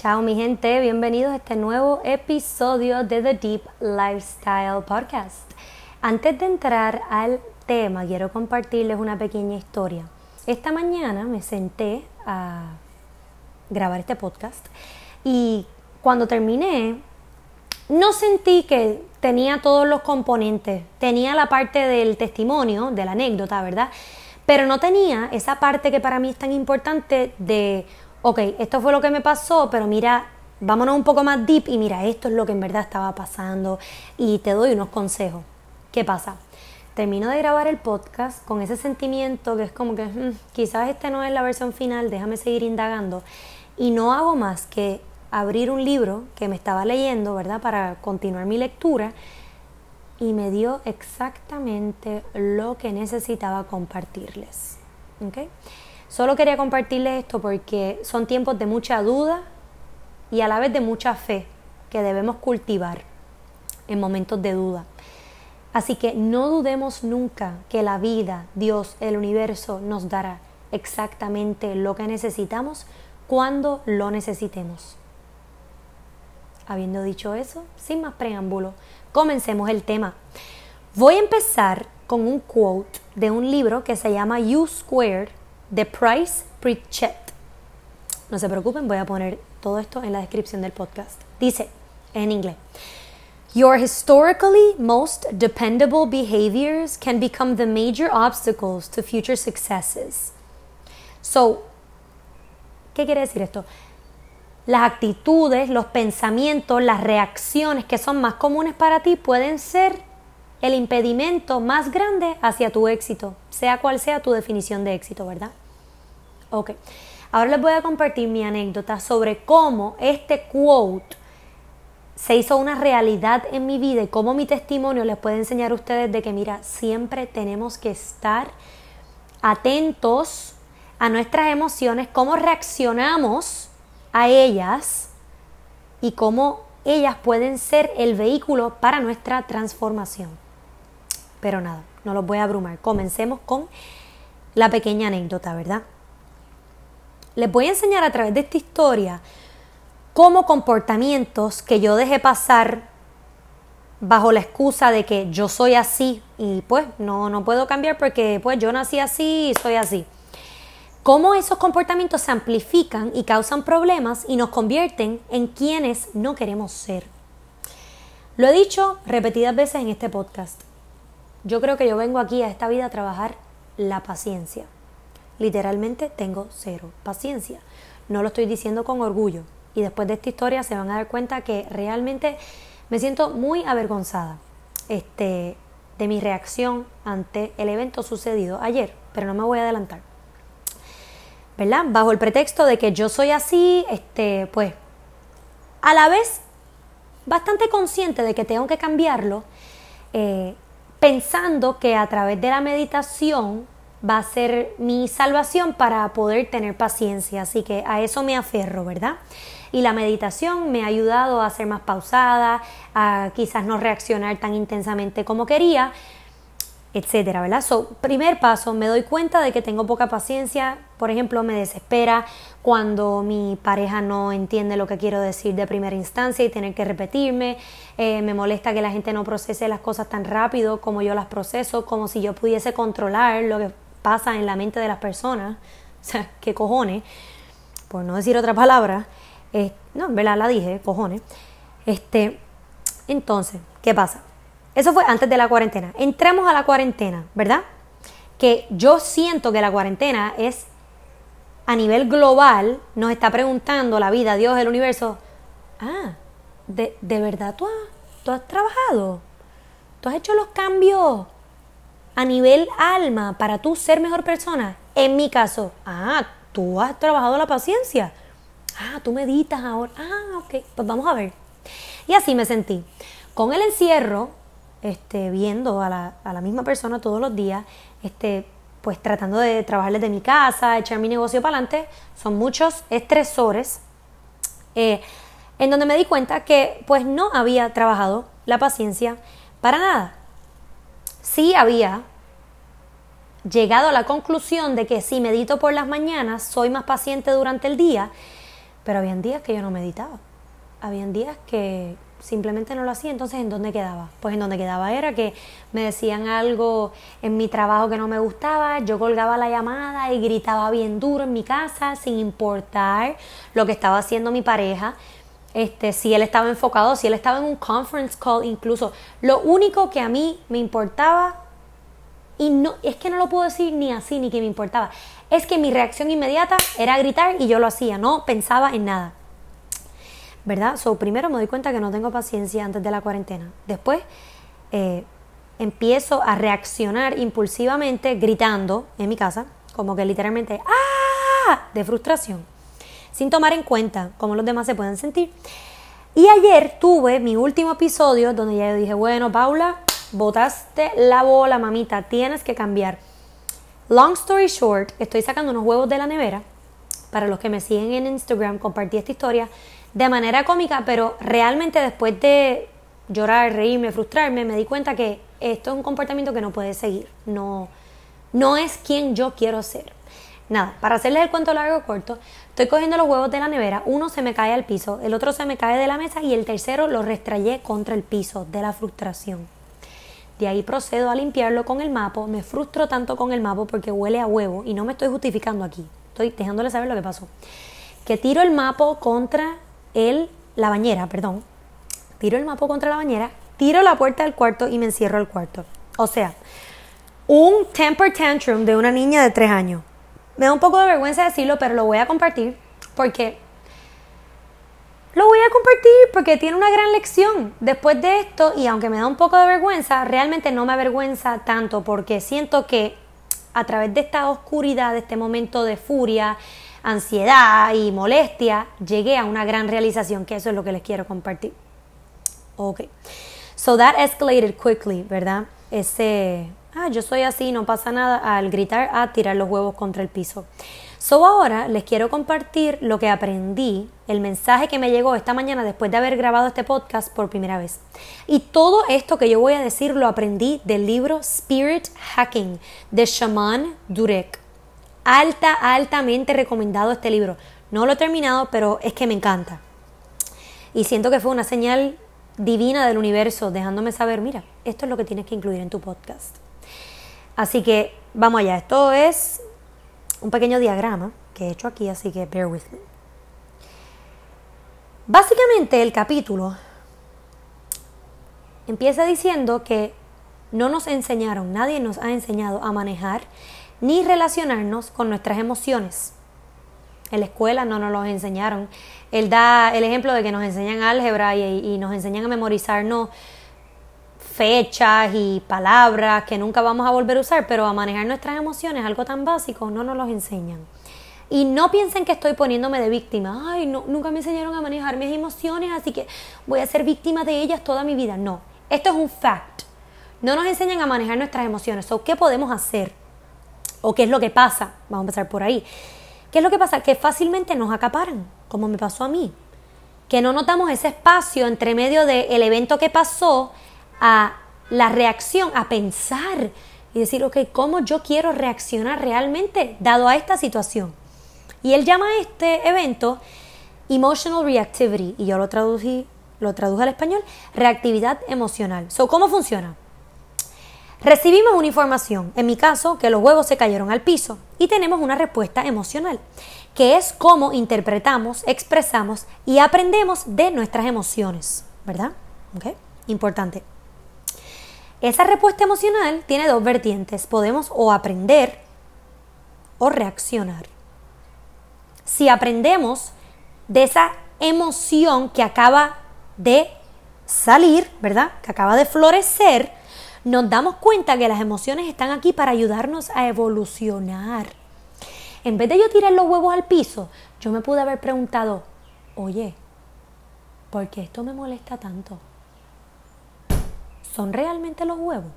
Chao mi gente, bienvenidos a este nuevo episodio de The Deep Lifestyle Podcast. Antes de entrar al tema, quiero compartirles una pequeña historia. Esta mañana me senté a grabar este podcast y cuando terminé no sentí que tenía todos los componentes, tenía la parte del testimonio, de la anécdota, ¿verdad? Pero no tenía esa parte que para mí es tan importante de ok, esto fue lo que me pasó, pero mira, vámonos un poco más deep y mira, esto es lo que en verdad estaba pasando y te doy unos consejos. ¿Qué pasa? Termino de grabar el podcast con ese sentimiento que es como que mm, quizás este no es la versión final, déjame seguir indagando. Y no hago más que abrir un libro que me estaba leyendo, ¿verdad? Para continuar mi lectura y me dio exactamente lo que necesitaba compartirles. ¿Ok? Solo quería compartirles esto porque son tiempos de mucha duda y a la vez de mucha fe que debemos cultivar en momentos de duda. Así que no dudemos nunca que la vida, Dios, el universo nos dará exactamente lo que necesitamos cuando lo necesitemos. Habiendo dicho eso, sin más preámbulo, comencemos el tema. Voy a empezar con un quote de un libro que se llama U Squared The Price Pritchett. No se preocupen, voy a poner todo esto en la descripción del podcast. Dice en inglés. Your historically most dependable behaviors can become the major obstacles to future successes. So, ¿qué quiere decir esto? Las actitudes, los pensamientos, las reacciones que son más comunes para ti pueden ser el impedimento más grande hacia tu éxito, sea cual sea tu definición de éxito, ¿verdad? Ok, ahora les voy a compartir mi anécdota sobre cómo este quote se hizo una realidad en mi vida y cómo mi testimonio les puede enseñar a ustedes de que, mira, siempre tenemos que estar atentos a nuestras emociones, cómo reaccionamos a ellas y cómo ellas pueden ser el vehículo para nuestra transformación. Pero nada, no los voy a abrumar. Comencemos con la pequeña anécdota, ¿verdad? Les voy a enseñar a través de esta historia cómo comportamientos que yo dejé pasar bajo la excusa de que yo soy así y pues no, no puedo cambiar porque pues yo nací así y soy así. Cómo esos comportamientos se amplifican y causan problemas y nos convierten en quienes no queremos ser. Lo he dicho repetidas veces en este podcast. Yo creo que yo vengo aquí a esta vida a trabajar la paciencia. Literalmente tengo cero paciencia. No lo estoy diciendo con orgullo. Y después de esta historia se van a dar cuenta que realmente me siento muy avergonzada este, de mi reacción ante el evento sucedido ayer, pero no me voy a adelantar. ¿Verdad? Bajo el pretexto de que yo soy así, este, pues, a la vez bastante consciente de que tengo que cambiarlo, eh, pensando que a través de la meditación va a ser mi salvación para poder tener paciencia. Así que a eso me aferro, ¿verdad? Y la meditación me ha ayudado a ser más pausada, a quizás no reaccionar tan intensamente como quería, etcétera, ¿verdad? So, primer paso, me doy cuenta de que tengo poca paciencia. Por ejemplo, me desespera cuando mi pareja no entiende lo que quiero decir de primera instancia y tener que repetirme. Eh, me molesta que la gente no procese las cosas tan rápido como yo las proceso, como si yo pudiese controlar lo que pasa en la mente de las personas. O sea, qué cojones, por no decir otra palabra. no, en verdad la dije, cojones. Este, entonces, ¿qué pasa? Eso fue antes de la cuarentena. Entramos a la cuarentena, ¿verdad? Que yo siento que la cuarentena es a nivel global, nos está preguntando la vida, Dios, el universo, ah, ¿de, de verdad tú has, tú has trabajado? ¿Tú has hecho los cambios a nivel alma para tú ser mejor persona? En mi caso, ah, tú has trabajado la paciencia. Ah, tú meditas ahora. Ah, ok, pues vamos a ver. Y así me sentí. Con el encierro, este, viendo a la, a la misma persona todos los días, este, pues tratando de trabajar desde mi casa, echar mi negocio para adelante, son muchos estresores, eh, en donde me di cuenta que pues no había trabajado la paciencia para nada. Sí había llegado a la conclusión de que si medito por las mañanas soy más paciente durante el día, Pero habían días que yo no meditaba. Habían días que simplemente no lo hacía. Entonces, ¿en dónde quedaba? Pues en donde quedaba era que me decían algo en mi trabajo que no me gustaba, yo colgaba la llamada y gritaba bien duro en mi casa, sin importar lo que estaba haciendo mi pareja. Este, si él estaba enfocado, si él estaba en un conference call incluso. Lo único que a mí me importaba, y no, es que no lo puedo decir ni así, ni que me importaba, es que mi reacción inmediata era gritar y yo lo hacía, no pensaba en nada. ¿Verdad? So, primero me doy cuenta que no tengo paciencia antes de la cuarentena. Después eh, empiezo a reaccionar impulsivamente gritando en mi casa, como que literalmente ¡ah! de frustración, sin tomar en cuenta cómo los demás se pueden sentir. Y ayer tuve mi último episodio donde ya dije, bueno, Paula, botaste la bola, mamita, tienes que cambiar. Long story short, estoy sacando unos huevos de la nevera. Para los que me siguen en Instagram, compartí esta historia de manera cómica, pero realmente después de llorar, reírme, frustrarme, me di cuenta que esto es un comportamiento que no puede seguir. No, no es quien yo quiero ser. Nada, para hacerles el cuento largo corto, estoy cogiendo los huevos de la nevera, uno se me cae al piso, el otro se me cae de la mesa y el tercero lo restrayé contra el piso de la frustración. De ahí procedo a limpiarlo con el mapo. Me frustro tanto con el mapo porque huele a huevo y no me estoy justificando aquí. Estoy dejándole saber lo que pasó. Que tiro el mapo contra el, la bañera, perdón. Tiro el mapo contra la bañera, tiro la puerta del cuarto y me encierro al cuarto. O sea, un temper tantrum de una niña de tres años. Me da un poco de vergüenza decirlo, pero lo voy a compartir porque lo voy a compartir porque tiene una gran lección. Después de esto, y aunque me da un poco de vergüenza, realmente no me avergüenza tanto porque siento que a través de esta oscuridad, de este momento de furia, ansiedad y molestia, llegué a una gran realización, que eso es lo que les quiero compartir. Ok. So that escalated quickly, ¿verdad? Ese, ah, yo soy así, no pasa nada, al gritar, a tirar los huevos contra el piso. So ahora les quiero compartir lo que aprendí, el mensaje que me llegó esta mañana después de haber grabado este podcast por primera vez. Y todo esto que yo voy a decir lo aprendí del libro Spirit Hacking de Shaman Durek. Alta, altamente recomendado este libro. No lo he terminado, pero es que me encanta. Y siento que fue una señal divina del universo, dejándome saber, mira, esto es lo que tienes que incluir en tu podcast. Así que vamos allá, esto es un pequeño diagrama que he hecho aquí, así que bear with me. Básicamente el capítulo empieza diciendo que no nos enseñaron, nadie nos ha enseñado a manejar ni relacionarnos con nuestras emociones. En la escuela no nos lo enseñaron. Él da el ejemplo de que nos enseñan álgebra y, nos enseñan a memorizarnos fechas y palabras que nunca vamos a volver a usar, pero a manejar nuestras emociones, algo tan básico, no nos los enseñan. Y no piensen que estoy poniéndome de víctima. Ay, no, nunca me enseñaron a manejar mis emociones, así que voy a ser víctima de ellas toda mi vida. No, esto es un fact. No nos enseñan a manejar nuestras emociones. ¿O qué podemos hacer? ¿O qué es lo que pasa? Vamos a empezar por ahí. ¿Qué es lo que pasa? Que fácilmente nos acaparan, como me pasó a mí. Que no notamos ese espacio entre medio del evento que pasó a la reacción, a pensar y decir, ok, ¿cómo yo quiero reaccionar realmente dado a esta situación? Y él llama a este evento Emotional Reactivity, y yo lo traducí, lo traduje al español, reactividad emocional. So, ¿Cómo funciona? Recibimos una información, en mi caso, que los huevos se cayeron al piso, y tenemos una respuesta emocional, que es cómo interpretamos, expresamos y aprendemos de nuestras emociones, ¿verdad? ¿Okay? Importante. Esa respuesta emocional tiene dos vertientes. Podemos o aprender o reaccionar. Si aprendemos de esa emoción que acaba de salir, ¿verdad? Que acaba de florecer, nos damos cuenta que las emociones están aquí para ayudarnos a evolucionar. En vez de yo tirar los huevos al piso, yo me pude haber preguntado, oye, ¿por qué esto me molesta tanto? ¿son realmente los huevos?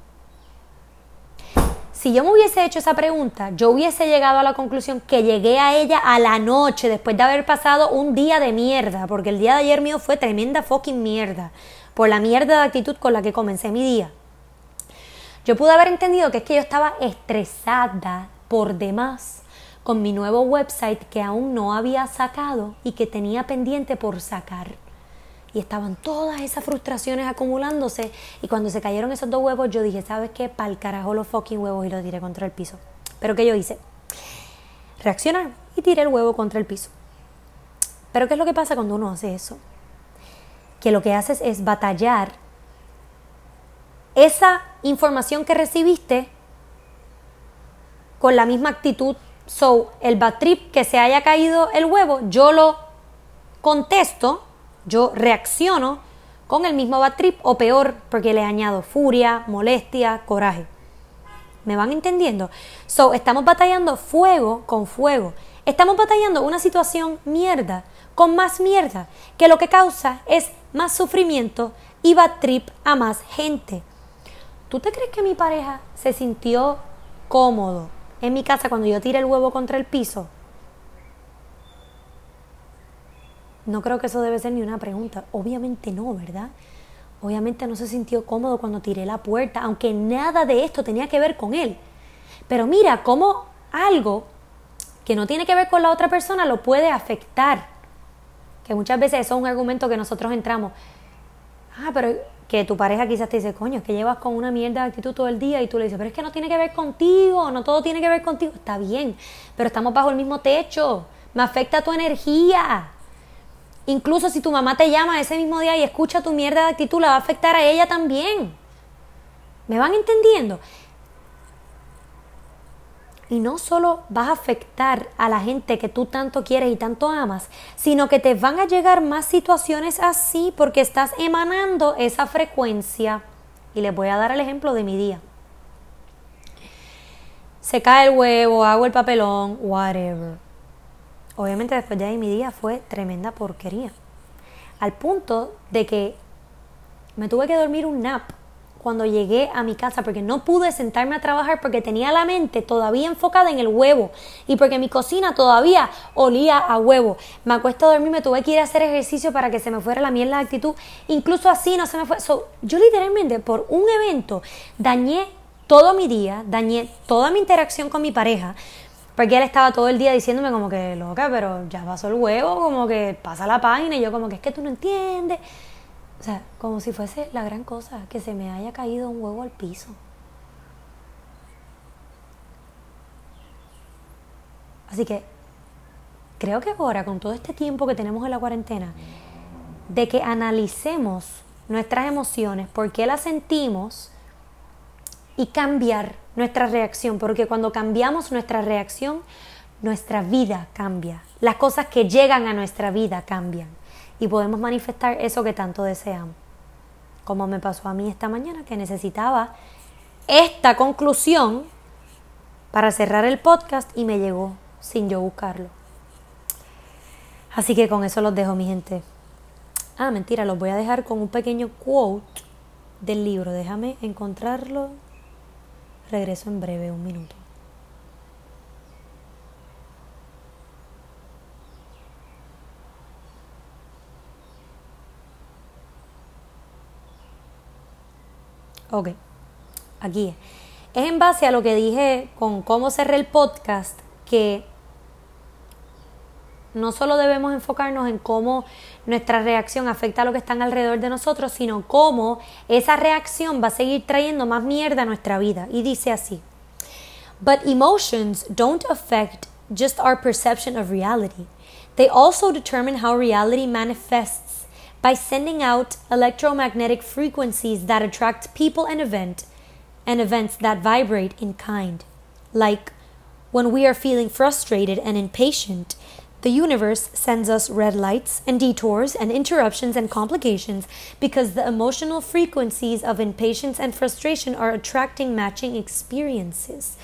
Si yo me hubiese hecho esa pregunta, yo hubiese llegado a la conclusión que llegué a ella a la noche, después de haber pasado un día de mierda, porque el día de ayer mío fue tremenda fucking mierda, por la mierda de actitud con la que comencé mi día. Yo pude haber entendido que es que yo estaba estresada por demás, con mi nuevo website que aún no había sacado y que tenía pendiente por sacar. Y estaban todas esas frustraciones acumulándose y cuando se cayeron esos dos huevos yo dije, ¿sabes qué? Pa'l carajo los fucking huevos y los tiré contra el piso. Pero ¿qué yo hice? Reaccionar y tiré el huevo contra el piso. Pero ¿qué es lo que pasa cuando uno hace eso? Que lo que haces es batallar esa información que recibiste con la misma actitud. So, el bad trip que se haya caído el huevo, yo lo contesto, yo reacciono con el mismo bad trip o peor, porque le añado furia, molestia, coraje. ¿Me van entendiendo? So, estamos batallando fuego con fuego. Estamos batallando una situación mierda con más mierda, que lo que causa es más sufrimiento y bad trip a más gente. ¿Tú te crees que mi pareja se sintió cómodo en mi casa cuando yo tiré el huevo contra el piso? No creo que eso debe ser ni una pregunta. Obviamente no, ¿verdad? Obviamente no se sintió cómodo cuando tiré la puerta, aunque nada de esto tenía que ver con él. Pero mira cómo algo que no tiene que ver con la otra persona lo puede afectar. Que muchas veces eso es un argumento que nosotros entramos. Ah, pero que tu pareja quizás te dice, coño, es que llevas con una mierda de actitud todo el día y tú le dices, pero es que no tiene que ver contigo, no todo tiene que ver contigo. Está bien, pero estamos bajo el mismo techo, me afecta tu energía. Incluso si tu mamá te llama ese mismo día y escucha tu mierda de actitud, la va a afectar a ella también. ¿Me van entendiendo? Y no solo vas a afectar a la gente que tú tanto quieres y tanto amas, sino que te van a llegar más situaciones así porque estás emanando esa frecuencia. Y les voy a dar el ejemplo de mi día. Se cae el huevo, hago el papelón, whatever. Obviamente después de ahí mi día fue tremenda porquería. Al punto de que me tuve que dormir un nap cuando llegué a mi casa porque no pude sentarme a trabajar porque tenía la mente todavía enfocada en el huevo y porque mi cocina todavía olía a huevo. Me acuesto a dormir, me tuve que ir a hacer ejercicio para que se me fuera la mierda de actitud. Incluso así no se me fue. yo literalmente por un evento dañé todo mi día, dañé toda mi interacción con mi pareja. Porque él estaba todo el día diciéndome como que loca, pero ya pasó el huevo, como que pasa la página y yo como que es que tú no entiendes. O sea, como si fuese la gran cosa, que se me haya caído un huevo al piso. Así que creo que ahora, con todo este tiempo que tenemos en la cuarentena, de que analicemos nuestras emociones, por qué las sentimos y cambiar nuestra reacción, porque cuando cambiamos nuestra reacción, nuestra vida cambia, las cosas que llegan a nuestra vida cambian y podemos manifestar eso que tanto deseamos. Como me pasó a mí esta mañana, que necesitaba esta conclusión para cerrar el podcast y me llegó sin yo buscarlo. Así que con eso los dejo, mi gente. Ah, mentira, los voy a dejar con un pequeño quote del libro. Déjame encontrarlo. Regreso en breve, un minuto. Ok, aquí es. en base a lo que dije con cómo cerré el podcast que no solo debemos enfocarnos en cómo nuestra reacción afecta a lo que están alrededor de nosotros, sino cómo esa reacción va a seguir trayendo más mierda a nuestra vida. Y dice así, But emotions don't affect just our perception of reality. They also determine how reality manifests by sending out electromagnetic frequencies that attract people and event and events that vibrate in kind. Like when we are feeling frustrated and impatient, the universe sends us red lights and detours and interruptions and complications because the emotional frequencies of impatience and frustration are attracting matching experiences.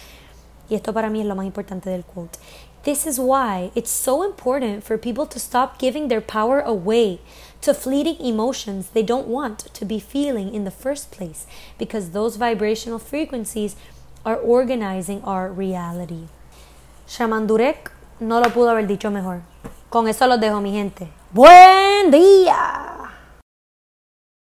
Y esto para mí es lo más importante del quote. This is why it's so important for people to stop giving their power away to fleeting emotions they don't want to be feeling in the first place because those vibrational frequencies are organizing our reality. Shaman Durek no lo pudo haber dicho mejor. Con eso los dejo, mi gente. ¡Buen día!